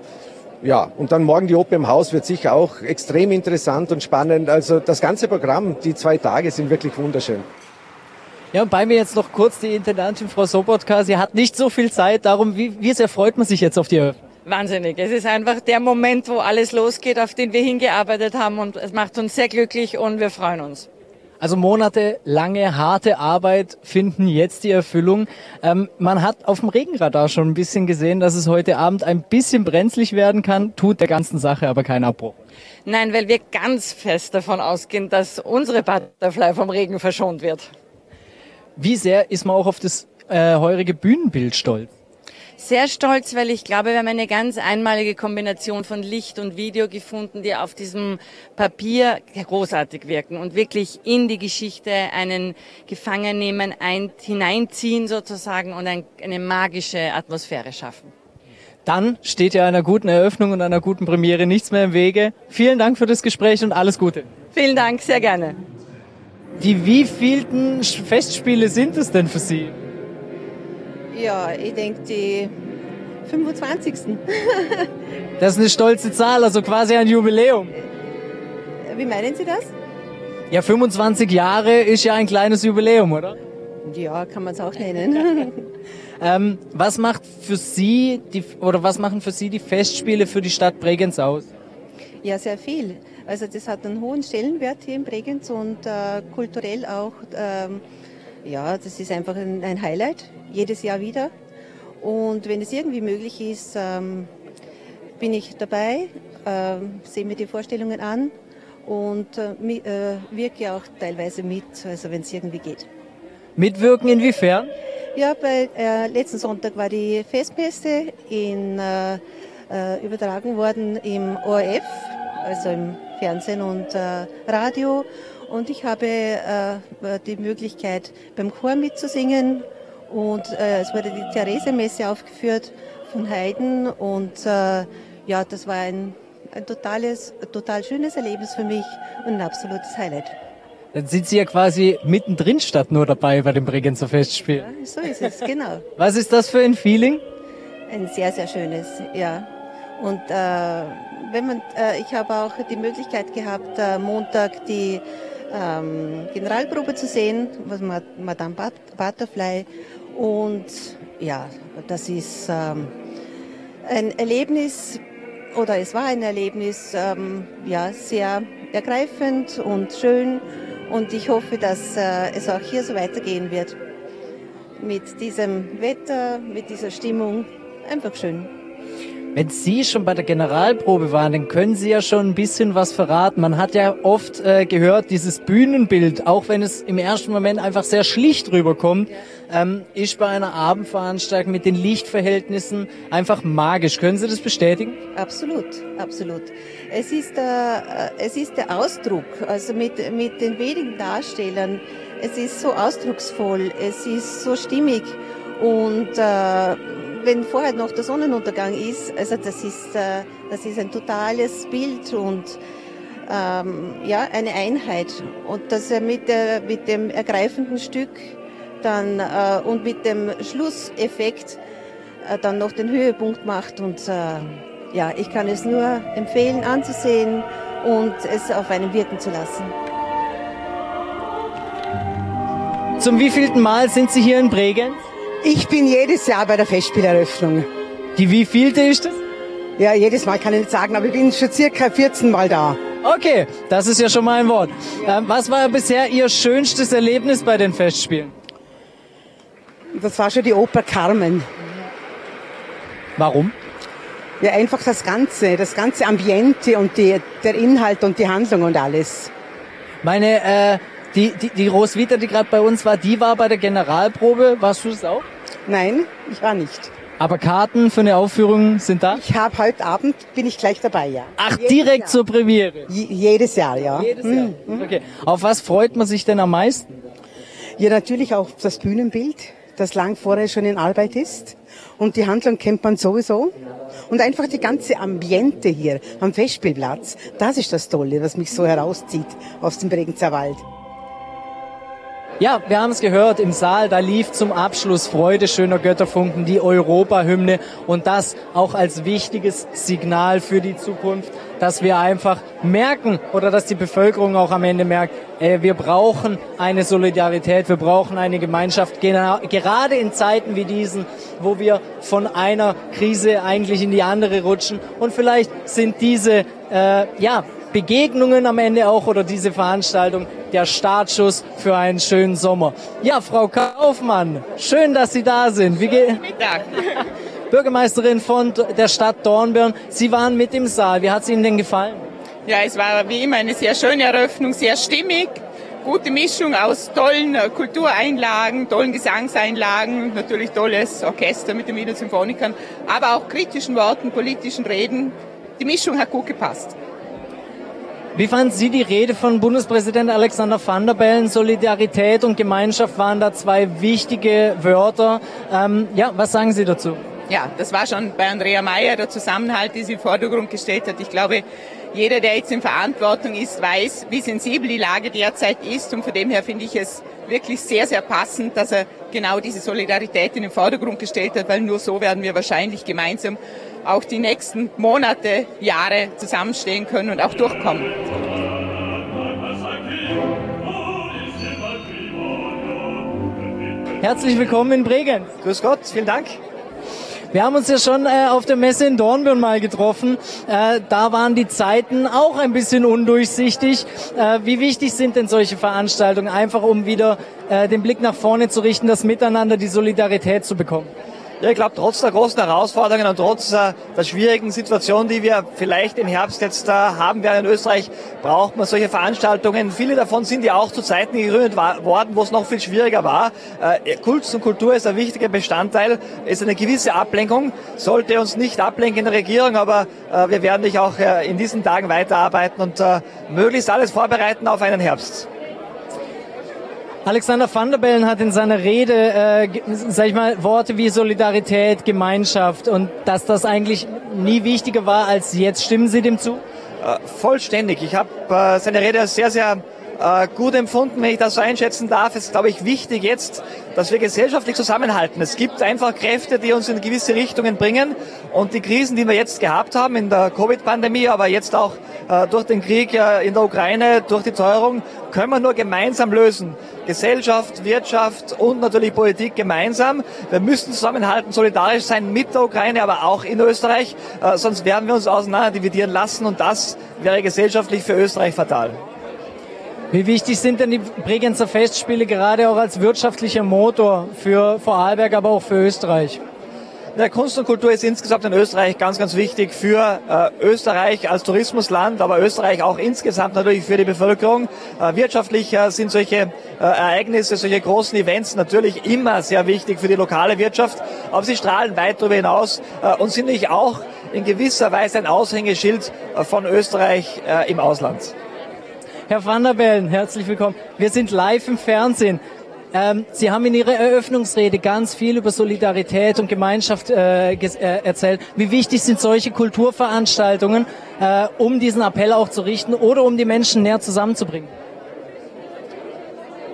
ja, und dann morgen die Oper im Haus wird sicher auch extrem interessant und spannend. Also das ganze Programm, die zwei Tage sind wirklich wunderschön. Ja, und bei mir jetzt noch kurz die Intendantin Frau Sobotka. Sie hat nicht so viel Zeit, darum, wie, wie sehr freut man sich jetzt auf die Eröffnung? Wahnsinnig. Es ist einfach der Moment, wo alles losgeht, auf den wir hingearbeitet haben und es macht uns sehr glücklich und wir freuen uns. Also monatelange harte Arbeit finden jetzt die Erfüllung. Ähm, man hat auf dem Regenradar schon ein bisschen gesehen, dass es heute Abend ein bisschen brenzlig werden kann, tut der ganzen Sache aber keinen Abbruch. Nein, weil wir ganz fest davon ausgehen, dass unsere Butterfly vom Regen verschont wird. Wie sehr ist man auch auf das äh, heurige Bühnenbild stolz? Sehr stolz, weil ich glaube, wir haben eine ganz einmalige Kombination von Licht und Video gefunden, die auf diesem Papier großartig wirken und wirklich in die Geschichte einen Gefangen nehmen, ein, hineinziehen sozusagen und ein, eine magische Atmosphäre schaffen. Dann steht ja einer guten Eröffnung und einer guten Premiere nichts mehr im Wege. Vielen Dank für das Gespräch und alles Gute. Vielen Dank, sehr gerne. Die wievielten Festspiele sind es denn für Sie? Ja, ich denke die 25. das ist eine stolze Zahl, also quasi ein Jubiläum. Wie meinen Sie das? Ja, 25 Jahre ist ja ein kleines Jubiläum, oder? Ja, kann man es auch nennen. ähm, was macht für Sie die oder was machen für Sie die Festspiele für die Stadt Bregenz aus? Ja, sehr viel. Also das hat einen hohen Stellenwert hier in Bregenz und äh, kulturell auch. Ähm, ja, das ist einfach ein, ein, Highlight, jedes Jahr wieder. Und wenn es irgendwie möglich ist, ähm, bin ich dabei, äh, sehe mir die Vorstellungen an und äh, äh, wirke auch teilweise mit, also wenn es irgendwie geht. Mitwirken inwiefern? Ja, bei äh, letzten Sonntag war die Festmesse in, äh, äh, übertragen worden im ORF, also im Fernsehen und äh, Radio. Und ich habe die Möglichkeit, beim Chor mitzusingen. Und äh, es wurde die Therese-Messe aufgeführt von Haydn. Und äh, ja, das war ein, ein totales, total schönes Erlebnis für mich und ein absolutes Highlight. Dann sind Sie ja quasi mittendrin statt nur dabei bei dem Bregenzer Festspiel. Ja, so ist es, genau. Was ist das für ein Feeling? Ein sehr, sehr schönes, ja. Und äh, wenn man, äh, ich habe auch die Möglichkeit gehabt, äh, Montag die ähm, Generalprobe zu sehen, was Madame Butterfly. Und ja, das ist ähm, ein Erlebnis, oder es war ein Erlebnis, ähm, ja, sehr ergreifend und schön. Und ich hoffe, dass äh, es auch hier so weitergehen wird. Mit diesem Wetter, mit dieser Stimmung. Einfach schön. Wenn Sie schon bei der Generalprobe waren, dann können Sie ja schon ein bisschen was verraten. Man hat ja oft äh, gehört, dieses Bühnenbild, auch wenn es im ersten Moment einfach sehr schlicht rüberkommt, ähm, ist bei einer Abendveranstaltung mit den Lichtverhältnissen einfach magisch. Können Sie das bestätigen? Absolut, absolut. Es ist, äh, es ist der Ausdruck, also mit, mit den wenigen Darstellern. Es ist so ausdrucksvoll, es ist so stimmig und äh, wenn vorher noch der Sonnenuntergang ist, also das ist, äh, das ist ein totales Bild und ähm, ja, eine Einheit. Und dass er mit, der, mit dem ergreifenden Stück dann äh, und mit dem Schlusseffekt äh, dann noch den Höhepunkt macht. Und äh, ja, ich kann es nur empfehlen anzusehen und es auf einen wirken zu lassen. Zum wievielten Mal sind Sie hier in Bregenz? Ich bin jedes Jahr bei der Festspieleröffnung. Die wievielte ist das? Ja, jedes Mal kann ich nicht sagen, aber ich bin schon circa 14 Mal da. Okay, das ist ja schon mal ein Wort. Ähm, was war bisher Ihr schönstes Erlebnis bei den Festspielen? Das war schon die Oper Carmen. Warum? Ja, einfach das Ganze, das ganze Ambiente und die, der Inhalt und die Handlung und alles. Meine, äh, die, die, die Roswitha, die gerade bei uns war, die war bei der Generalprobe. Warst du das auch? Nein, ich war nicht. Aber Karten für eine Aufführung sind da? Ich habe heute Abend, bin ich gleich dabei, ja. Ach, jedes direkt Jahr. zur Premiere? J jedes Jahr, ja. Jedes Jahr. Mhm. Okay. Auf was freut man sich denn am meisten? Ja, natürlich auf das Bühnenbild, das lang vorher schon in Arbeit ist. Und die Handlung kennt man sowieso. Und einfach die ganze Ambiente hier am Festspielplatz, das ist das Tolle, was mich so herauszieht aus dem Bregenzer Wald. Ja, wir haben es gehört im Saal, da lief zum Abschluss Freude schöner Götterfunken die Europahymne. Und das auch als wichtiges Signal für die Zukunft, dass wir einfach merken oder dass die Bevölkerung auch am Ende merkt, äh, wir brauchen eine Solidarität, wir brauchen eine Gemeinschaft, gerade in Zeiten wie diesen, wo wir von einer Krise eigentlich in die andere rutschen. Und vielleicht sind diese äh, ja Begegnungen am Ende auch oder diese Veranstaltung der Startschuss für einen schönen Sommer. Ja, Frau Kaufmann, schön, dass Sie da sind. Wie geht? Mittag. Bürgermeisterin von der Stadt Dornbirn. Sie waren mit im Saal. Wie hat es Ihnen denn gefallen? Ja, es war wie immer eine sehr schöne Eröffnung, sehr stimmig. Gute Mischung aus tollen äh, Kultureinlagen, tollen Gesangseinlagen, natürlich tolles Orchester mit den Wiener Symphonikern, aber auch kritischen Worten, politischen Reden. Die Mischung hat gut gepasst. Wie fanden Sie die Rede von Bundespräsident Alexander Van der Bellen? Solidarität und Gemeinschaft waren da zwei wichtige Wörter. Ähm, ja, was sagen Sie dazu? Ja, das war schon bei Andrea Mayer der Zusammenhalt, die sie im Vordergrund gestellt hat. Ich glaube, jeder, der jetzt in Verantwortung ist, weiß, wie sensibel die Lage derzeit ist. Und von dem her finde ich es wirklich sehr, sehr passend, dass er genau diese Solidarität in den Vordergrund gestellt hat, weil nur so werden wir wahrscheinlich gemeinsam auch die nächsten Monate, Jahre zusammenstehen können und auch durchkommen. Herzlich willkommen in Bregenz. Grüß Gott, vielen Dank. Wir haben uns ja schon äh, auf der Messe in Dornbirn mal getroffen. Äh, da waren die Zeiten auch ein bisschen undurchsichtig. Äh, wie wichtig sind denn solche Veranstaltungen, einfach um wieder äh, den Blick nach vorne zu richten, das Miteinander, die Solidarität zu bekommen? Ja, ich glaube, trotz der großen Herausforderungen und trotz äh, der schwierigen Situation, die wir vielleicht im Herbst jetzt äh, haben werden in Österreich, braucht man solche Veranstaltungen. Viele davon sind ja auch zu Zeiten gegründet worden, wo es noch viel schwieriger war. Äh, Kunst und Kultur ist ein wichtiger Bestandteil, ist eine gewisse Ablenkung, sollte uns nicht ablenken in der Regierung, aber äh, wir werden dich auch äh, in diesen Tagen weiterarbeiten und äh, möglichst alles vorbereiten auf einen Herbst. Alexander van der Bellen hat in seiner Rede, äh, sag ich mal, Worte wie Solidarität, Gemeinschaft und dass das eigentlich nie wichtiger war als jetzt. Stimmen Sie dem zu? Äh, vollständig. Ich habe äh, seine Rede sehr, sehr äh, gut empfunden, wenn ich das so einschätzen darf. Es ist, glaube ich, wichtig jetzt, dass wir gesellschaftlich zusammenhalten. Es gibt einfach Kräfte, die uns in gewisse Richtungen bringen. Und die Krisen, die wir jetzt gehabt haben in der Covid-Pandemie, aber jetzt auch äh, durch den Krieg äh, in der Ukraine, durch die Teuerung, können wir nur gemeinsam lösen. Gesellschaft, Wirtschaft und natürlich Politik gemeinsam. Wir müssen zusammenhalten, solidarisch sein mit der Ukraine, aber auch in Österreich. Äh, sonst werden wir uns auseinander dividieren lassen und das wäre gesellschaftlich für Österreich fatal. Wie wichtig sind denn die Bregenzer Festspiele gerade auch als wirtschaftlicher Motor für Vorarlberg, aber auch für Österreich? Ja, Kunst und Kultur ist insgesamt in Österreich ganz, ganz wichtig für äh, Österreich als Tourismusland, aber Österreich auch insgesamt natürlich für die Bevölkerung. Äh, wirtschaftlich äh, sind solche äh, Ereignisse, solche großen Events natürlich immer sehr wichtig für die lokale Wirtschaft, aber sie strahlen weit darüber hinaus äh, und sind natürlich auch in gewisser Weise ein Aushängeschild äh, von Österreich im Ausland. Herr Van der Bellen, herzlich willkommen. Wir sind live im Fernsehen. Ähm, Sie haben in Ihrer Eröffnungsrede ganz viel über Solidarität und Gemeinschaft äh, äh, erzählt. Wie wichtig sind solche Kulturveranstaltungen, äh, um diesen Appell auch zu richten oder um die Menschen näher zusammenzubringen?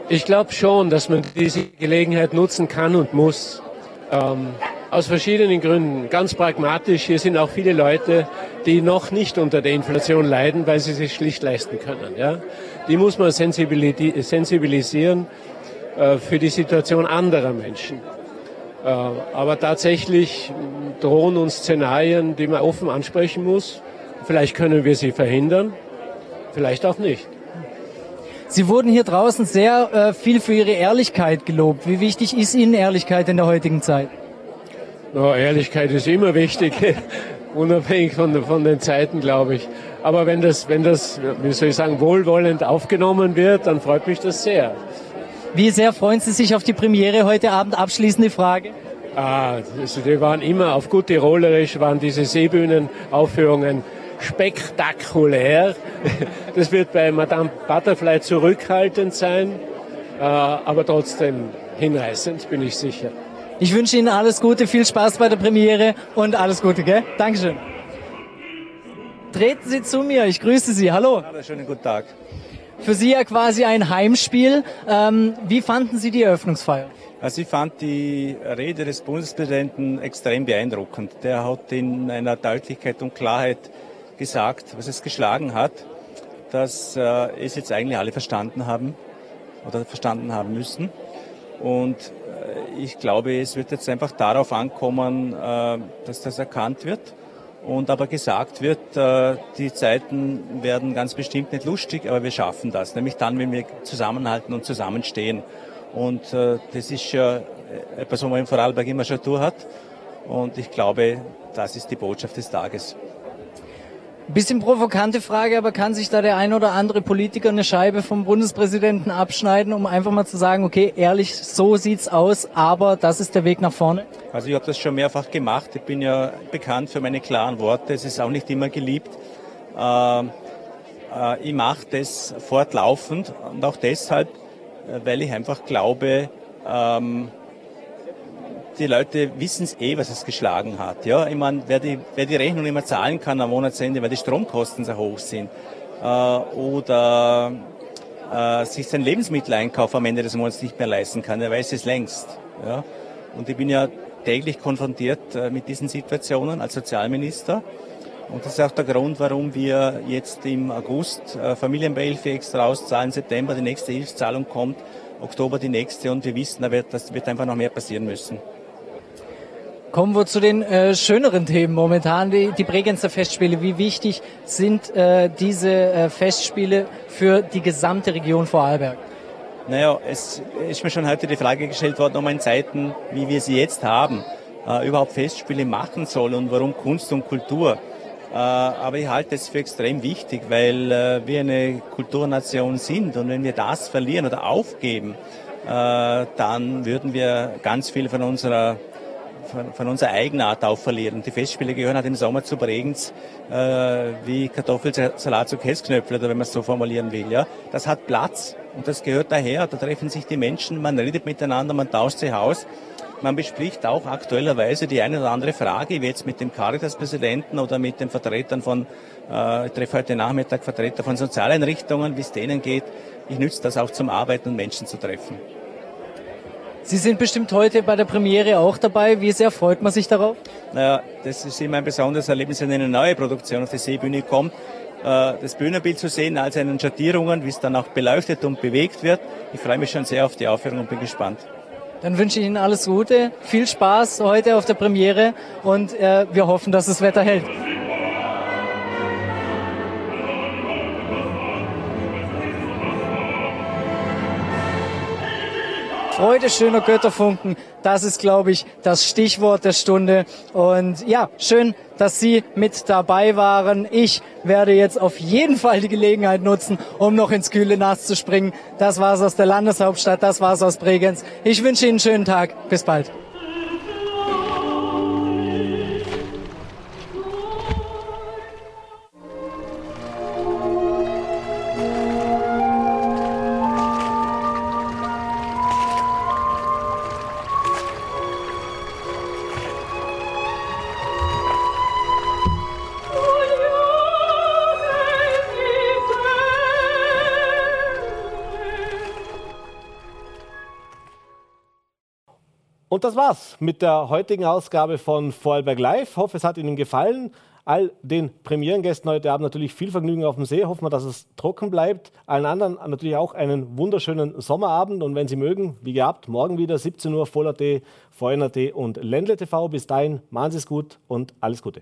Ich glaube schon, dass man diese Gelegenheit nutzen kann und muss. Ähm, aus verschiedenen Gründen. Ganz pragmatisch, hier sind auch viele Leute, die noch nicht unter der Inflation leiden, weil sie sich schlicht leisten können. Ja? Die muss man sensibilisieren für die Situation anderer Menschen. Äh, aber tatsächlich drohen uns Szenarien, die man offen ansprechen muss. Vielleicht können wir sie verhindern, vielleicht auch nicht. Sie wurden hier draußen sehr äh, viel für Ihre Ehrlichkeit gelobt. Wie wichtig ist Ihnen Ehrlichkeit in der heutigen Zeit? No, Ehrlichkeit ist immer wichtig, unabhängig von, von den Zeiten, glaube ich. Aber wenn das, wenn das, wie soll ich sagen, wohlwollend aufgenommen wird, dann freut mich das sehr. Wie sehr freuen Sie sich auf die Premiere heute Abend? Abschließende Frage. Ah, also die waren immer auf gut Tirolerisch, waren diese Seebühnenaufführungen spektakulär. Das wird bei Madame Butterfly zurückhaltend sein, äh, aber trotzdem hinreißend, bin ich sicher. Ich wünsche Ihnen alles Gute, viel Spaß bei der Premiere und alles Gute, gell? Dankeschön. Treten Sie zu mir, ich grüße Sie. Hallo. Hallo, schönen guten Tag. Für Sie ja quasi ein Heimspiel. Ähm, wie fanden Sie die Eröffnungsfeier? Also ich fand die Rede des Bundespräsidenten extrem beeindruckend. Der hat in einer Deutlichkeit und Klarheit gesagt, was es geschlagen hat, dass äh, es jetzt eigentlich alle verstanden haben oder verstanden haben müssen. Und äh, ich glaube, es wird jetzt einfach darauf ankommen, äh, dass das erkannt wird und aber gesagt wird, äh, die Zeiten werden ganz bestimmt nicht lustig, aber wir schaffen das, nämlich dann, wenn wir zusammenhalten und zusammenstehen. Und das ist ja etwas, was man in Vorarlberg immer schon durch hat. Und ich glaube, das ist die Botschaft des Tages. Bisschen provokante Frage, aber kann sich da der ein oder andere Politiker eine Scheibe vom Bundespräsidenten abschneiden, um einfach mal zu sagen, okay, ehrlich, so sieht's aus, aber das ist der Weg nach vorne? Also ich habe das schon mehrfach gemacht. Ich bin ja bekannt für meine klaren Worte. Es ist auch nicht immer geliebt. Äh, äh, ich mache das fortlaufend und auch deshalb, äh, weil ich einfach glaube, ähm, die Leute wissen es eh, was es geschlagen hat. Ja, ich meine, wer die, wer die Rechnung nicht mehr zahlen kann am Monatsende, weil die Stromkosten so hoch sind, äh, oder äh, sich sein Lebensmitteleinkauf am Ende des Monats nicht mehr leisten kann, der weiß es längst. Ja. Und ich bin ja täglich konfrontiert äh, mit diesen Situationen als Sozialminister. Und das ist auch der Grund, warum wir jetzt im August äh, Familienbeihilfe extra auszahlen, September die nächste Hilfszahlung kommt, Oktober die nächste und wir wissen, da wird, das wird einfach noch mehr passieren müssen. Kommen wir zu den äh, schöneren Themen momentan, die, die Bregenzer Festspiele. Wie wichtig sind äh, diese äh, Festspiele für die gesamte Region Vorarlberg? Naja, es ist mir schon heute die Frage gestellt worden, um in Zeiten, wie wir sie jetzt haben, äh, überhaupt Festspiele machen soll und warum Kunst und Kultur. Äh, aber ich halte es für extrem wichtig, weil äh, wir eine Kulturnation sind und wenn wir das verlieren oder aufgeben, dann würden wir ganz viel von unserer von, von unserer Eigenart auch verlieren. Die Festspiele gehören halt im Sommer zu Bregenz äh, wie Kartoffelsalat zu Käsknöpfel, oder wenn man es so formulieren will. Ja, das hat Platz und das gehört daher. Da treffen sich die Menschen, man redet miteinander, man tauscht sich aus. Man bespricht auch aktuellerweise die eine oder andere Frage, wie jetzt mit dem Caritas-Präsidenten oder mit den Vertretern von, äh, ich treffe heute Nachmittag Vertreter von Sozialeinrichtungen, wie es denen geht. Ich nütze das auch zum Arbeiten und Menschen zu treffen. Sie sind bestimmt heute bei der Premiere auch dabei. Wie sehr freut man sich darauf? Naja, das ist immer ein besonderes Erlebnis, wenn eine neue Produktion auf die Seebühne kommt. Äh, das Bühnenbild zu sehen, all seinen Schattierungen, wie es dann auch beleuchtet und bewegt wird. Ich freue mich schon sehr auf die Aufführung und bin gespannt. Dann wünsche ich Ihnen alles Gute, viel Spaß heute auf der Premiere und äh, wir hoffen, dass das Wetter hält. Freude schöner Götterfunken, das ist, glaube ich, das Stichwort der Stunde. Und ja, schön, dass Sie mit dabei waren. Ich werde jetzt auf jeden Fall die Gelegenheit nutzen, um noch ins kühle Nass zu springen. Das war's aus der Landeshauptstadt, das war's aus Bregenz. Ich wünsche Ihnen einen schönen Tag. Bis bald. Und das war's mit der heutigen Ausgabe von Vorarlberg Live. Ich hoffe, es hat Ihnen gefallen. All den Premierengästen heute Abend natürlich viel Vergnügen auf dem See. Hoffen wir, dass es trocken bleibt. Allen anderen natürlich auch einen wunderschönen Sommerabend. Und wenn Sie mögen, wie gehabt, morgen wieder 17 Uhr Voller.at, VNRT und Ländle TV. Bis dahin, machen Sie es gut und alles Gute.